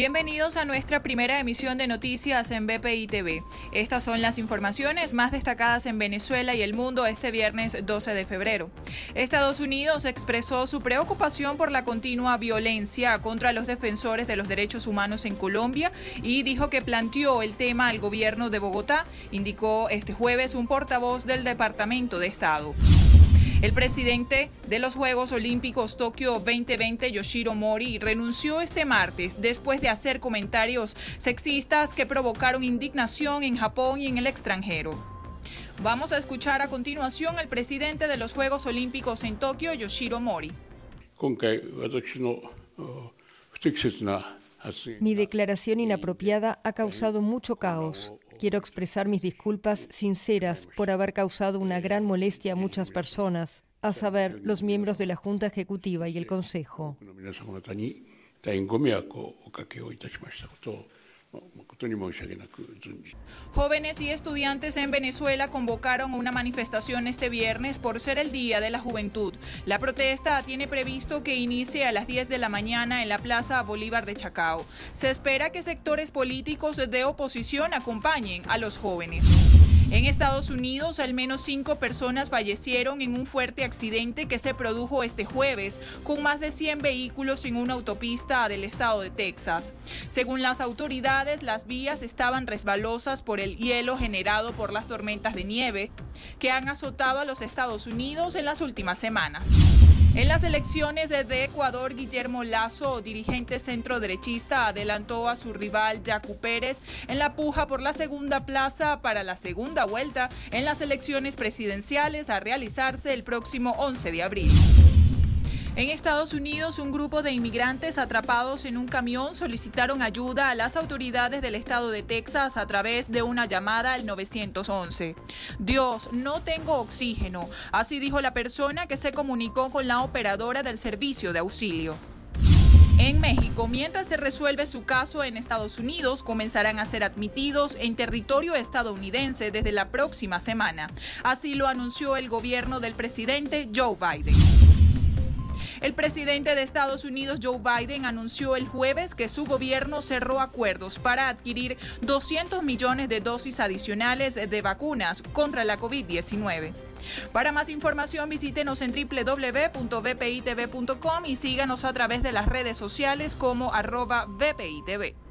Bienvenidos a nuestra primera emisión de noticias en BPI TV. Estas son las informaciones más destacadas en Venezuela y el mundo este viernes 12 de febrero. Estados Unidos expresó su preocupación por la continua violencia contra los defensores de los derechos humanos en Colombia y dijo que planteó el tema al gobierno de Bogotá, indicó este jueves un portavoz del Departamento de Estado. El presidente de los Juegos Olímpicos Tokio 2020, Yoshiro Mori, renunció este martes después de hacer comentarios sexistas que provocaron indignación en Japón y en el extranjero. Vamos a escuchar a continuación al presidente de los Juegos Olímpicos en Tokio, Yoshiro Mori. Mi declaración inapropiada ha causado mucho caos. Quiero expresar mis disculpas sinceras por haber causado una gran molestia a muchas personas, a saber, los miembros de la Junta Ejecutiva y el Consejo. Jóvenes y estudiantes en Venezuela convocaron una manifestación este viernes por ser el Día de la Juventud. La protesta tiene previsto que inicie a las 10 de la mañana en la Plaza Bolívar de Chacao. Se espera que sectores políticos de oposición acompañen a los jóvenes. En Estados Unidos, al menos cinco personas fallecieron en un fuerte accidente que se produjo este jueves, con más de 100 vehículos en una autopista del estado de Texas. Según las autoridades, las vías estaban resbalosas por el hielo generado por las tormentas de nieve que han azotado a los Estados Unidos en las últimas semanas. En las elecciones de Ecuador, Guillermo Lazo, dirigente centroderechista, adelantó a su rival Yacu Pérez en la puja por la segunda plaza para la segunda vuelta en las elecciones presidenciales a realizarse el próximo 11 de abril. En Estados Unidos, un grupo de inmigrantes atrapados en un camión solicitaron ayuda a las autoridades del estado de Texas a través de una llamada al 911. Dios, no tengo oxígeno, así dijo la persona que se comunicó con la operadora del servicio de auxilio. En México, mientras se resuelve su caso en Estados Unidos, comenzarán a ser admitidos en territorio estadounidense desde la próxima semana. Así lo anunció el gobierno del presidente Joe Biden. El presidente de Estados Unidos, Joe Biden, anunció el jueves que su gobierno cerró acuerdos para adquirir 200 millones de dosis adicionales de vacunas contra la COVID-19. Para más información visítenos en www.vpitv.com y síganos a través de las redes sociales como arroba VPITV.